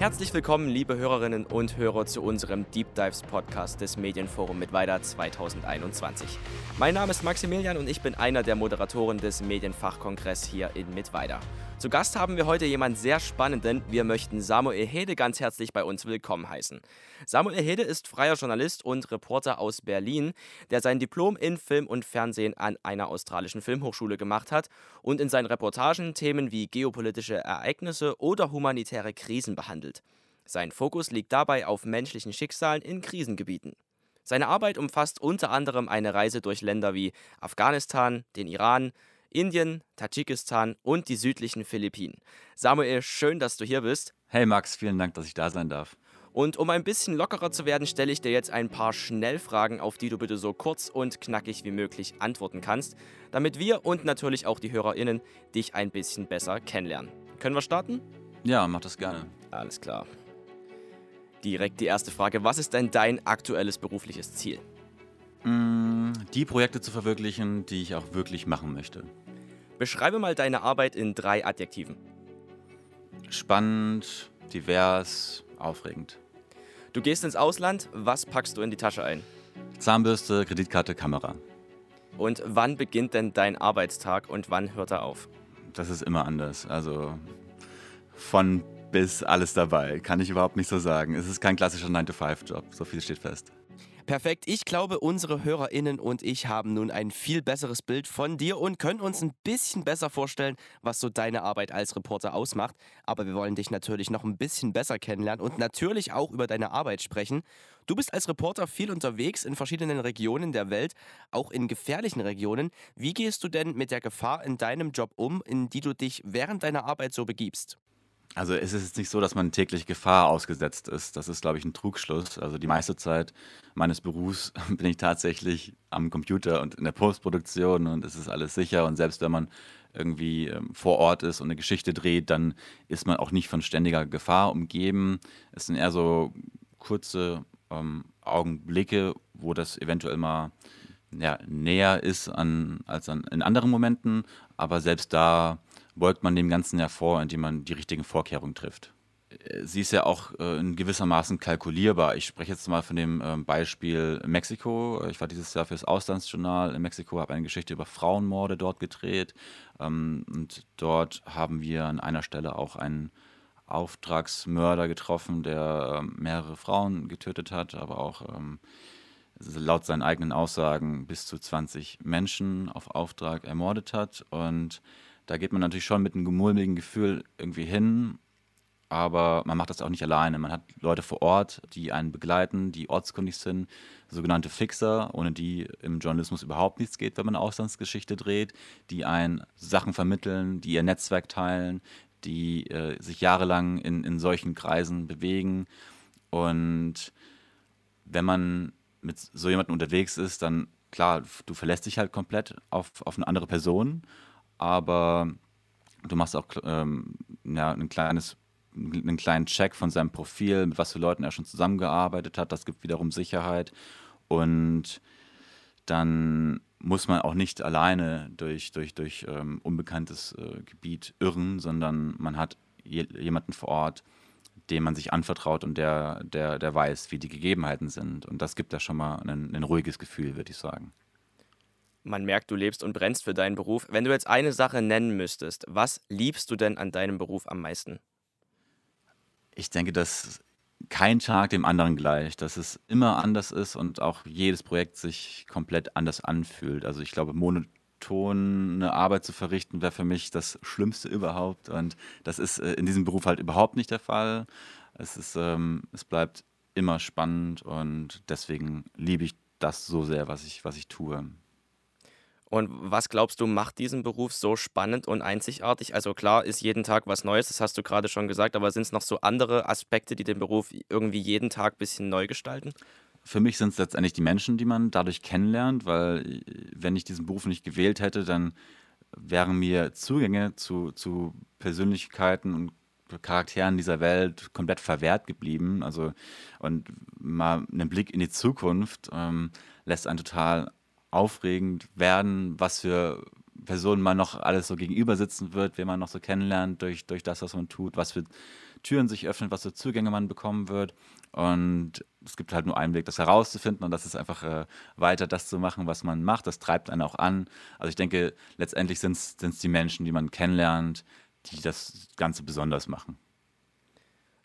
Herzlich willkommen, liebe Hörerinnen und Hörer, zu unserem Deep Dives Podcast des Medienforum mit Weiter 2021. Mein Name ist Maximilian und ich bin einer der Moderatoren des Medienfachkongress hier in Mittweida. Zu Gast haben wir heute jemanden sehr spannenden. Wir möchten Samuel Hede ganz herzlich bei uns willkommen heißen. Samuel Hede ist freier Journalist und Reporter aus Berlin, der sein Diplom in Film und Fernsehen an einer australischen Filmhochschule gemacht hat und in seinen Reportagen Themen wie geopolitische Ereignisse oder humanitäre Krisen behandelt. Sein Fokus liegt dabei auf menschlichen Schicksalen in Krisengebieten. Seine Arbeit umfasst unter anderem eine Reise durch Länder wie Afghanistan, den Iran, Indien, Tadschikistan und die südlichen Philippinen. Samuel, schön, dass du hier bist. Hey Max, vielen Dank, dass ich da sein darf. Und um ein bisschen lockerer zu werden, stelle ich dir jetzt ein paar Schnellfragen, auf die du bitte so kurz und knackig wie möglich antworten kannst, damit wir und natürlich auch die HörerInnen dich ein bisschen besser kennenlernen. Können wir starten? Ja, mach das gerne. Alles klar. Direkt die erste Frage. Was ist denn dein aktuelles berufliches Ziel? Mm, die Projekte zu verwirklichen, die ich auch wirklich machen möchte. Beschreibe mal deine Arbeit in drei Adjektiven. Spannend, divers, aufregend. Du gehst ins Ausland, was packst du in die Tasche ein? Zahnbürste, Kreditkarte, Kamera. Und wann beginnt denn dein Arbeitstag und wann hört er auf? Das ist immer anders. Also von bis alles dabei. Kann ich überhaupt nicht so sagen. Es ist kein klassischer 9-to-5-Job, so viel steht fest. Perfekt. Ich glaube, unsere HörerInnen und ich haben nun ein viel besseres Bild von dir und können uns ein bisschen besser vorstellen, was so deine Arbeit als Reporter ausmacht. Aber wir wollen dich natürlich noch ein bisschen besser kennenlernen und natürlich auch über deine Arbeit sprechen. Du bist als Reporter viel unterwegs in verschiedenen Regionen der Welt, auch in gefährlichen Regionen. Wie gehst du denn mit der Gefahr in deinem Job um, in die du dich während deiner Arbeit so begibst? Also es ist jetzt nicht so, dass man täglich Gefahr ausgesetzt ist. Das ist, glaube ich, ein Trugschluss. Also die meiste Zeit meines Berufs bin ich tatsächlich am Computer und in der Postproduktion und es ist alles sicher. Und selbst wenn man irgendwie ähm, vor Ort ist und eine Geschichte dreht, dann ist man auch nicht von ständiger Gefahr umgeben. Es sind eher so kurze ähm, Augenblicke, wo das eventuell mal ja, näher ist an, als an, in anderen Momenten. Aber selbst da beugt man dem Ganzen ja vor, indem man die richtigen Vorkehrungen trifft. Sie ist ja auch äh, in gewissermaßen kalkulierbar. Ich spreche jetzt mal von dem äh, Beispiel Mexiko. Ich war dieses Jahr fürs Auslandsjournal in Mexiko, habe eine Geschichte über Frauenmorde dort gedreht. Ähm, und dort haben wir an einer Stelle auch einen Auftragsmörder getroffen, der ähm, mehrere Frauen getötet hat, aber auch ähm, laut seinen eigenen Aussagen bis zu 20 Menschen auf Auftrag ermordet hat. Und da geht man natürlich schon mit einem gemulmigen Gefühl irgendwie hin, aber man macht das auch nicht alleine. Man hat Leute vor Ort, die einen begleiten, die ortskundig sind, sogenannte Fixer, ohne die im Journalismus überhaupt nichts geht, wenn man Auslandsgeschichte dreht, die einen Sachen vermitteln, die ihr Netzwerk teilen, die äh, sich jahrelang in, in solchen Kreisen bewegen. Und wenn man mit so jemandem unterwegs ist, dann klar, du verlässt dich halt komplett auf, auf eine andere Person aber du machst auch ähm, ja, ein kleines einen kleinen Check von seinem Profil, mit was für Leuten er schon zusammengearbeitet hat. Das gibt wiederum Sicherheit. Und dann muss man auch nicht alleine durch, durch, durch ähm, unbekanntes äh, Gebiet irren, sondern man hat je, jemanden vor Ort, dem man sich anvertraut und der, der, der weiß, wie die Gegebenheiten sind. Und das gibt da schon mal ein, ein ruhiges Gefühl, würde ich sagen. Man merkt, du lebst und brennst für deinen Beruf. Wenn du jetzt eine Sache nennen müsstest, was liebst du denn an deinem Beruf am meisten? Ich denke, dass kein Tag dem anderen gleicht, dass es immer anders ist und auch jedes Projekt sich komplett anders anfühlt. Also ich glaube, monotone Arbeit zu verrichten wäre für mich das Schlimmste überhaupt und das ist äh, in diesem Beruf halt überhaupt nicht der Fall. Es, ist, ähm, es bleibt immer spannend und deswegen liebe ich das so sehr, was ich, was ich tue. Und was glaubst du, macht diesen Beruf so spannend und einzigartig? Also klar ist jeden Tag was Neues, das hast du gerade schon gesagt, aber sind es noch so andere Aspekte, die den Beruf irgendwie jeden Tag ein bisschen neu gestalten? Für mich sind es letztendlich die Menschen, die man dadurch kennenlernt, weil äh, wenn ich diesen Beruf nicht gewählt hätte, dann wären mir Zugänge zu, zu Persönlichkeiten und Charakteren dieser Welt komplett verwehrt geblieben. Also und mal einen Blick in die Zukunft ähm, lässt einen total aufregend werden, was für Personen man noch alles so gegenüber sitzen wird, wen man noch so kennenlernt durch, durch das, was man tut, was für Türen sich öffnen, was für Zugänge man bekommen wird. Und es gibt halt nur einen Weg, das herauszufinden und das ist einfach äh, weiter das zu machen, was man macht. Das treibt einen auch an. Also ich denke, letztendlich sind es die Menschen, die man kennenlernt, die das Ganze besonders machen.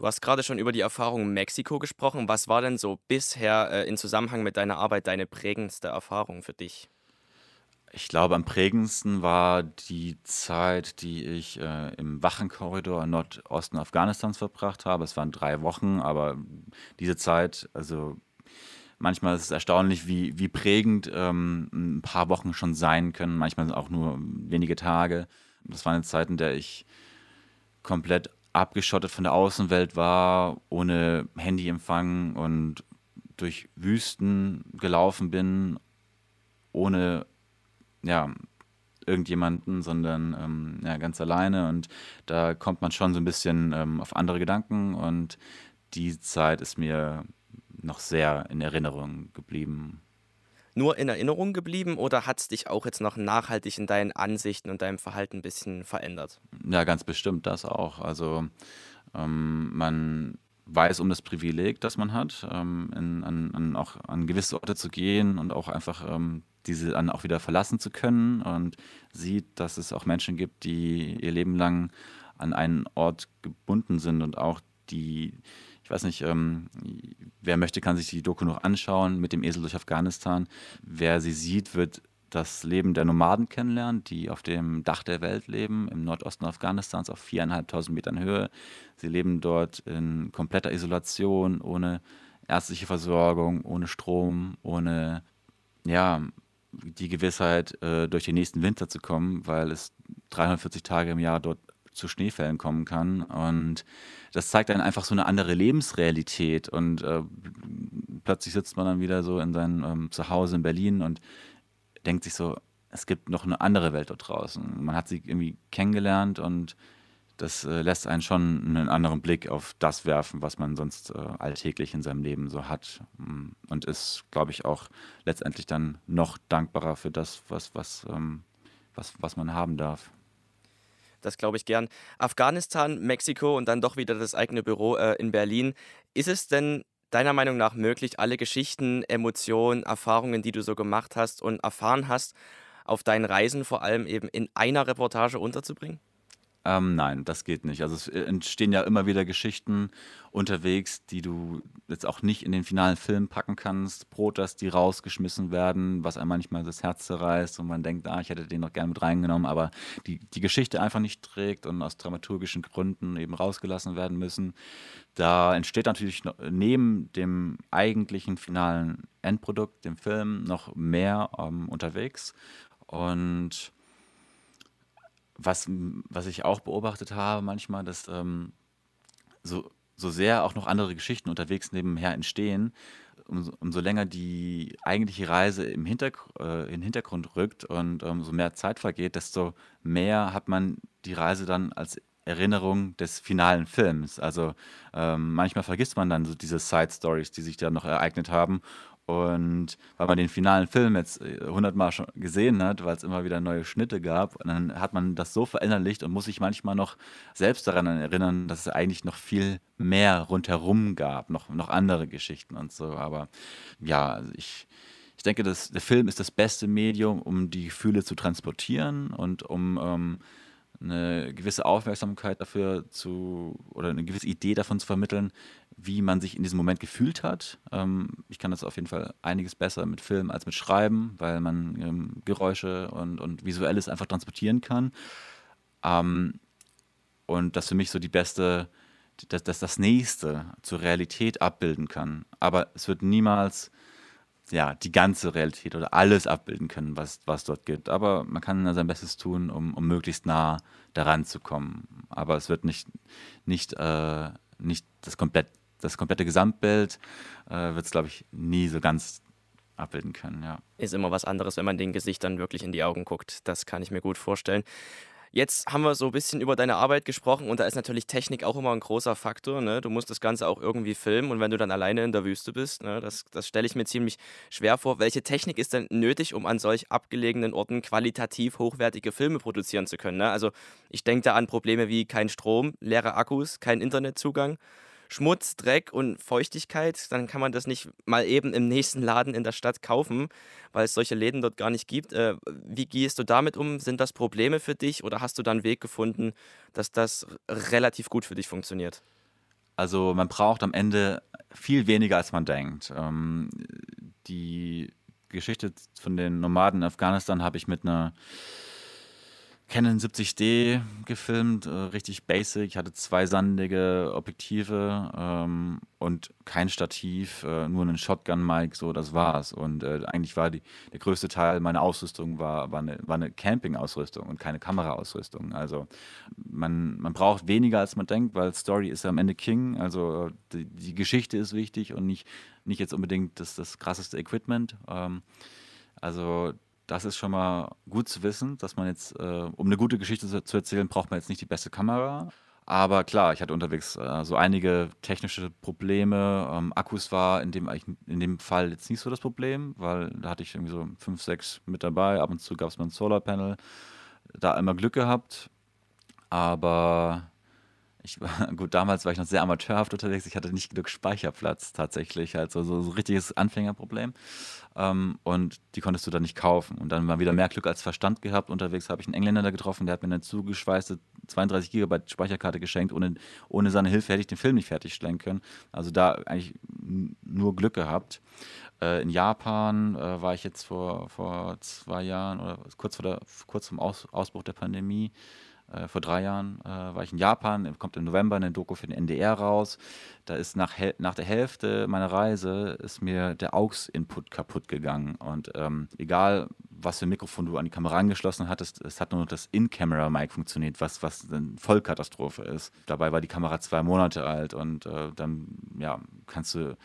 Du hast gerade schon über die Erfahrung in Mexiko gesprochen. Was war denn so bisher äh, in Zusammenhang mit deiner Arbeit deine prägendste Erfahrung für dich? Ich glaube, am prägendsten war die Zeit, die ich äh, im Wachenkorridor im Nordosten Afghanistans verbracht habe. Es waren drei Wochen, aber diese Zeit, also manchmal ist es erstaunlich, wie, wie prägend ähm, ein paar Wochen schon sein können, manchmal auch nur wenige Tage. Das war eine Zeit, in der ich komplett abgeschottet von der Außenwelt war, ohne Handyempfang und durch Wüsten gelaufen bin, ohne ja, irgendjemanden, sondern ähm, ja, ganz alleine. Und da kommt man schon so ein bisschen ähm, auf andere Gedanken und die Zeit ist mir noch sehr in Erinnerung geblieben nur in Erinnerung geblieben oder hat es dich auch jetzt noch nachhaltig in deinen Ansichten und deinem Verhalten ein bisschen verändert? Ja, ganz bestimmt das auch. Also ähm, man weiß um das Privileg, das man hat, ähm, in, an, an, auch an gewisse Orte zu gehen und auch einfach ähm, diese dann auch wieder verlassen zu können und sieht, dass es auch Menschen gibt, die ihr Leben lang an einen Ort gebunden sind und auch die ich weiß nicht, ähm, wer möchte, kann sich die Doku noch anschauen mit dem Esel durch Afghanistan. Wer sie sieht, wird das Leben der Nomaden kennenlernen, die auf dem Dach der Welt leben, im Nordosten Afghanistans auf viereinhalbtausend Metern Höhe. Sie leben dort in kompletter Isolation, ohne ärztliche Versorgung, ohne Strom, ohne ja, die Gewissheit, äh, durch den nächsten Winter zu kommen, weil es 340 Tage im Jahr dort zu Schneefällen kommen kann. Und das zeigt dann einfach so eine andere Lebensrealität. Und äh, plötzlich sitzt man dann wieder so in seinem ähm, Zuhause in Berlin und denkt sich so, es gibt noch eine andere Welt dort draußen. Man hat sie irgendwie kennengelernt und das äh, lässt einen schon einen anderen Blick auf das werfen, was man sonst äh, alltäglich in seinem Leben so hat. Mm, und ist, glaube ich, auch letztendlich dann noch dankbarer für das, was, was, ähm, was, was man haben darf. Das glaube ich gern. Afghanistan, Mexiko und dann doch wieder das eigene Büro äh, in Berlin. Ist es denn deiner Meinung nach möglich, alle Geschichten, Emotionen, Erfahrungen, die du so gemacht hast und erfahren hast, auf deinen Reisen vor allem eben in einer Reportage unterzubringen? Ähm, nein, das geht nicht. Also es äh, entstehen ja immer wieder Geschichten unterwegs, die du jetzt auch nicht in den finalen Film packen kannst. Protas, die rausgeschmissen werden, was einem manchmal das Herz zerreißt und man denkt, ah, ich hätte den noch gerne mit reingenommen, aber die, die Geschichte einfach nicht trägt und aus dramaturgischen Gründen eben rausgelassen werden müssen. Da entsteht natürlich neben dem eigentlichen finalen Endprodukt, dem Film, noch mehr ähm, unterwegs. Und was, was ich auch beobachtet habe manchmal, dass ähm, so, so sehr auch noch andere Geschichten unterwegs nebenher entstehen, umso, umso länger die eigentliche Reise im Hintergr äh, in den Hintergrund rückt und umso mehr Zeit vergeht, desto mehr hat man die Reise dann als Erinnerung des finalen Films. Also ähm, manchmal vergisst man dann so diese Side Stories, die sich da noch ereignet haben und weil man den finalen Film jetzt äh, hundertmal schon gesehen hat, weil es immer wieder neue Schnitte gab, dann hat man das so verinnerlicht und muss sich manchmal noch selbst daran erinnern, dass es eigentlich noch viel mehr rundherum gab, noch, noch andere Geschichten und so. Aber ja, also ich, ich denke, dass der Film ist das beste Medium, um die Gefühle zu transportieren und um ähm, eine gewisse Aufmerksamkeit dafür zu oder eine gewisse Idee davon zu vermitteln, wie man sich in diesem Moment gefühlt hat. Ähm, ich kann das auf jeden Fall einiges besser mit Film als mit Schreiben, weil man ähm, Geräusche und, und Visuelles einfach transportieren kann. Ähm, und das für mich so die beste, dass das, das nächste zur Realität abbilden kann. Aber es wird niemals ja, die ganze Realität oder alles abbilden können, was, was dort gibt. Aber man kann sein Bestes tun, um, um möglichst nah daran zu kommen. Aber es wird nicht, nicht, äh, nicht das, komplett, das komplette Gesamtbild, äh, wird es, glaube ich, nie so ganz abbilden können. Ja. Ist immer was anderes, wenn man den Gesichtern wirklich in die Augen guckt. Das kann ich mir gut vorstellen. Jetzt haben wir so ein bisschen über deine Arbeit gesprochen und da ist natürlich Technik auch immer ein großer Faktor. Ne? Du musst das Ganze auch irgendwie filmen und wenn du dann alleine in der Wüste bist, ne, das, das stelle ich mir ziemlich schwer vor. Welche Technik ist denn nötig, um an solch abgelegenen Orten qualitativ hochwertige Filme produzieren zu können? Ne? Also ich denke da an Probleme wie kein Strom, leere Akkus, kein Internetzugang. Schmutz, Dreck und Feuchtigkeit, dann kann man das nicht mal eben im nächsten Laden in der Stadt kaufen, weil es solche Läden dort gar nicht gibt. Äh, wie gehst du damit um? Sind das Probleme für dich oder hast du da einen Weg gefunden, dass das relativ gut für dich funktioniert? Also man braucht am Ende viel weniger, als man denkt. Ähm, die Geschichte von den Nomaden in Afghanistan habe ich mit einer Canon 70D gefilmt, äh, richtig basic. Ich hatte zwei sandige Objektive ähm, und kein Stativ, äh, nur einen Shotgun-Mic, so das war's. Und äh, eigentlich war die, der größte Teil meiner Ausrüstung war, war eine, war eine Camping-Ausrüstung und keine Kameraausrüstung. Also man, man braucht weniger, als man denkt, weil Story ist ja am Ende King. Also die, die Geschichte ist wichtig und nicht, nicht jetzt unbedingt das, das krasseste Equipment. Ähm, also das ist schon mal gut zu wissen, dass man jetzt, äh, um eine gute Geschichte zu, zu, erzählen, braucht man jetzt nicht die beste Kamera. Aber klar, ich hatte unterwegs äh, so einige technische Probleme. Ähm, Akkus war in dem, in dem Fall jetzt nicht so das Problem, weil da hatte ich irgendwie so fünf, sechs mit dabei. Ab und zu gab es mal ein Solarpanel. Da immer Glück gehabt. Aber ich gut, damals war ich noch sehr amateurhaft unterwegs. Ich hatte nicht genug Speicherplatz tatsächlich, also so, so ein richtiges Anfängerproblem. Ähm, und die konntest du dann nicht kaufen. Und dann mal wieder mehr Glück als Verstand gehabt. Unterwegs habe ich einen Engländer da getroffen, der hat mir eine zugeschweißte 32 GB Speicherkarte geschenkt. Ohne, ohne seine Hilfe hätte ich den Film nicht fertigstellen können. Also da eigentlich nur Glück gehabt. Äh, in Japan äh, war ich jetzt vor, vor zwei Jahren oder kurz, vor der, kurz zum Aus, Ausbruch der Pandemie. Äh, vor drei Jahren äh, war ich in Japan, kommt im November eine Doku für den NDR raus. Da ist nach, nach der Hälfte meiner Reise ist mir der AUX-Input kaputt gegangen. Und ähm, egal, was für ein Mikrofon du an die Kamera angeschlossen hattest, es hat nur noch das In-Camera-Mic funktioniert, was, was eine Vollkatastrophe ist. Dabei war die Kamera zwei Monate alt und äh, dann ja, kannst du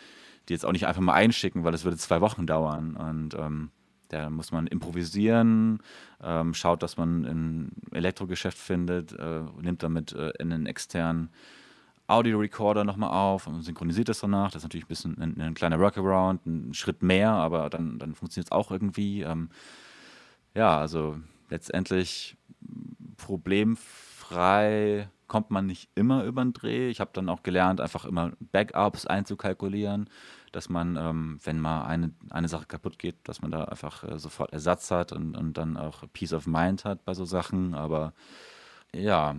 die jetzt auch nicht einfach mal einschicken, weil es würde zwei Wochen dauern. Und ähm, da muss man improvisieren, ähm, schaut, dass man ein Elektrogeschäft findet, äh, nimmt damit äh, einen externen Audio-Recorder nochmal auf und synchronisiert das danach. Das ist natürlich ein bisschen ein, ein kleiner Workaround, ein Schritt mehr, aber dann, dann funktioniert es auch irgendwie. Ähm, ja, also letztendlich problemfrei kommt man nicht immer über den Dreh. Ich habe dann auch gelernt, einfach immer Backups einzukalkulieren dass man, ähm, wenn mal eine, eine Sache kaputt geht, dass man da einfach äh, sofort Ersatz hat und, und dann auch Peace of Mind hat bei so Sachen. Aber ja,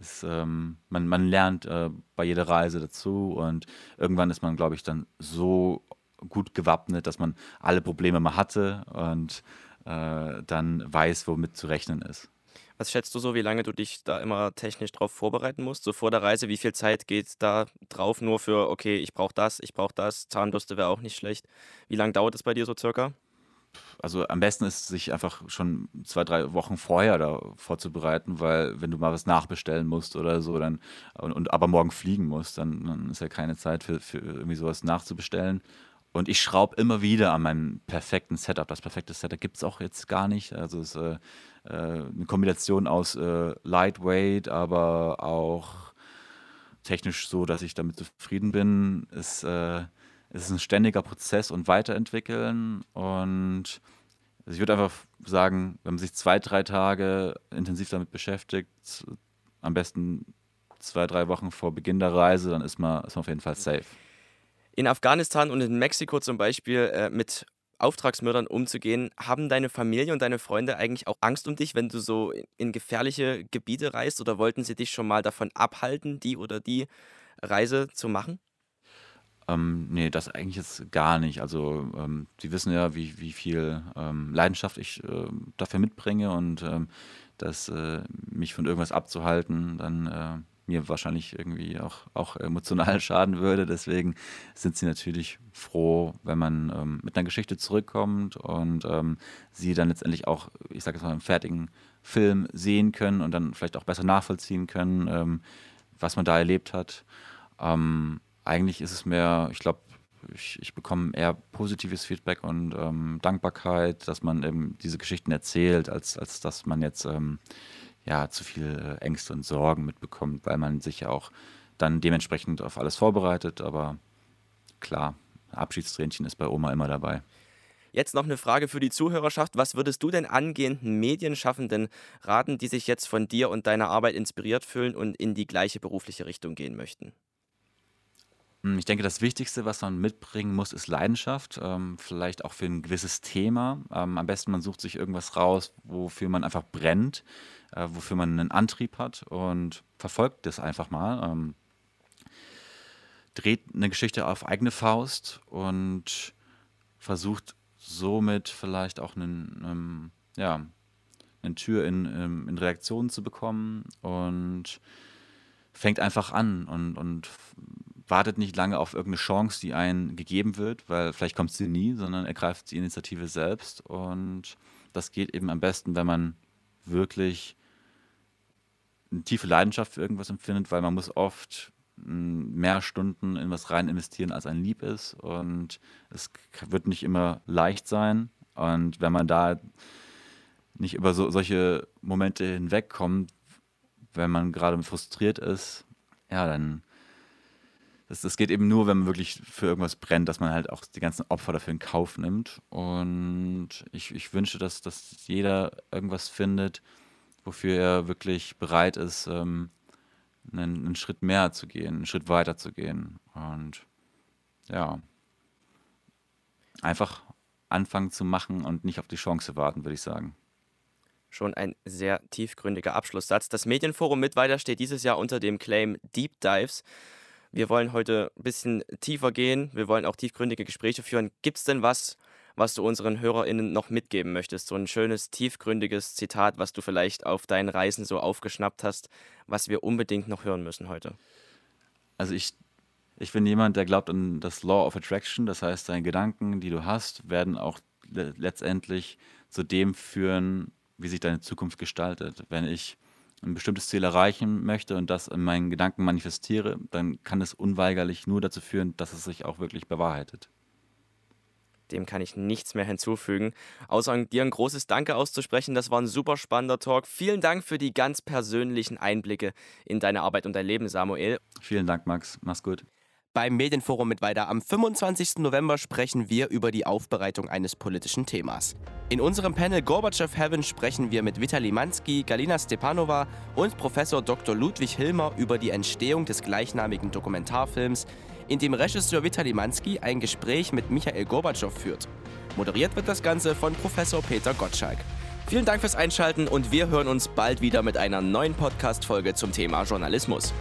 es, ähm, man, man lernt äh, bei jeder Reise dazu und irgendwann ist man, glaube ich, dann so gut gewappnet, dass man alle Probleme mal hatte und äh, dann weiß, womit zu rechnen ist. Was schätzt du so, wie lange du dich da immer technisch drauf vorbereiten musst? So vor der Reise, wie viel Zeit geht da drauf nur für, okay, ich brauche das, ich brauche das, Zahnbürste wäre auch nicht schlecht. Wie lange dauert es bei dir so circa? Also am besten ist, sich einfach schon zwei, drei Wochen vorher da vorzubereiten, weil wenn du mal was nachbestellen musst oder so, dann und, und aber morgen fliegen musst, dann, dann ist ja keine Zeit für, für irgendwie sowas nachzubestellen. Und ich schraube immer wieder an meinem perfekten Setup. Das perfekte Setup gibt es auch jetzt gar nicht. Also es ist äh, äh, eine Kombination aus äh, Lightweight, aber auch technisch so, dass ich damit zufrieden bin. Es, äh, es ist ein ständiger Prozess und Weiterentwickeln. Und also ich würde einfach sagen, wenn man sich zwei, drei Tage intensiv damit beschäftigt, am besten zwei, drei Wochen vor Beginn der Reise, dann ist man, ist man auf jeden Fall safe in Afghanistan und in Mexiko zum Beispiel äh, mit Auftragsmördern umzugehen, haben deine Familie und deine Freunde eigentlich auch Angst um dich, wenn du so in gefährliche Gebiete reist oder wollten sie dich schon mal davon abhalten, die oder die Reise zu machen? Ähm, nee, das eigentlich jetzt gar nicht. Also ähm, sie wissen ja, wie, wie viel ähm, Leidenschaft ich äh, dafür mitbringe und ähm, dass äh, mich von irgendwas abzuhalten, dann äh, mir wahrscheinlich irgendwie auch, auch emotional schaden würde. Deswegen sind sie natürlich froh, wenn man ähm, mit einer Geschichte zurückkommt und ähm, sie dann letztendlich auch, ich sage jetzt mal, im fertigen Film sehen können und dann vielleicht auch besser nachvollziehen können, ähm, was man da erlebt hat. Ähm, eigentlich ist es mehr, ich glaube, ich, ich, bekomme eher positives Feedback und ähm, Dankbarkeit, dass man eben diese Geschichten erzählt, als, als dass man jetzt ähm, ja, zu viel äh, Ängste und Sorgen mitbekommt, weil man sich ja auch dann dementsprechend auf alles vorbereitet. Aber klar, Abschiedstränchen ist bei Oma immer dabei. Jetzt noch eine Frage für die Zuhörerschaft. Was würdest du denn angehenden Medienschaffenden raten, die sich jetzt von dir und deiner Arbeit inspiriert fühlen und in die gleiche berufliche Richtung gehen möchten? Hm, ich denke, das Wichtigste, was man mitbringen muss, ist Leidenschaft. Ähm, vielleicht auch für ein gewisses Thema. Ähm, am besten, man sucht sich irgendwas raus, wofür man einfach brennt, äh, wofür man einen Antrieb hat und verfolgt das einfach mal. Ähm, dreht eine Geschichte auf eigene Faust und versucht somit vielleicht auch einen, ähm, ja, eine Tür in, ähm, in Reaktionen zu bekommen und fängt einfach an und, und wartet nicht lange auf irgendeine Chance, die einem gegeben wird, weil vielleicht kommt sie nie, sondern ergreift die Initiative selbst. Und das geht eben am besten, wenn man wirklich eine tiefe Leidenschaft für irgendwas empfindet, weil man muss oft mehr Stunden in was rein investieren, als ein lieb ist. Und es wird nicht immer leicht sein. Und wenn man da nicht über so, solche Momente hinwegkommt, wenn man gerade frustriert ist, ja, dann das, das geht eben nur, wenn man wirklich für irgendwas brennt, dass man halt auch die ganzen Opfer dafür in Kauf nimmt. Und ich, ich wünsche, dass, dass jeder irgendwas findet, wofür er wirklich bereit ist, ähm, einen, einen Schritt mehr zu gehen, einen Schritt weiter zu gehen. Und ja, einfach anfangen zu machen und nicht auf die Chance warten, würde ich sagen. Schon ein sehr tiefgründiger Abschlusssatz. Das Medienforum Mittweiter steht dieses Jahr unter dem Claim Deep Dives. Wir wollen heute ein bisschen tiefer gehen. Wir wollen auch tiefgründige Gespräche führen. Gibt es denn was, was du unseren HörerInnen noch mitgeben möchtest? So ein schönes, tiefgründiges Zitat, was du vielleicht auf deinen Reisen so aufgeschnappt hast, was wir unbedingt noch hören müssen heute? Also ich, ich bin jemand, der glaubt an das Law of Attraction. Das heißt, deine Gedanken, die du hast, werden auch letztendlich zu dem führen, wie sich deine Zukunft gestaltet. Wenn ich ein bestimmtes Ziel erreichen möchte und das in meinen Gedanken manifestiere, dann kann es unweigerlich nur dazu führen, dass es sich auch wirklich bewahrheitet. Dem kann ich nichts mehr hinzufügen, außer dir ein großes Danke auszusprechen. Das war ein super spannender Talk. Vielen Dank für die ganz persönlichen Einblicke in deine Arbeit und dein Leben, Samuel. Vielen Dank, Max. Mach's gut beim Medienforum mit weiter. Am 25. November sprechen wir über die Aufbereitung eines politischen Themas. In unserem Panel Gorbatschow Heaven sprechen wir mit Vitali Mansky, Galina Stepanova und Professor Dr. Ludwig Hilmer über die Entstehung des gleichnamigen Dokumentarfilms, in dem Regisseur Vitali Mansky ein Gespräch mit Michael Gorbatschow führt. Moderiert wird das Ganze von Professor Peter Gottschalk. Vielen Dank fürs Einschalten und wir hören uns bald wieder mit einer neuen Podcast-Folge zum Thema Journalismus.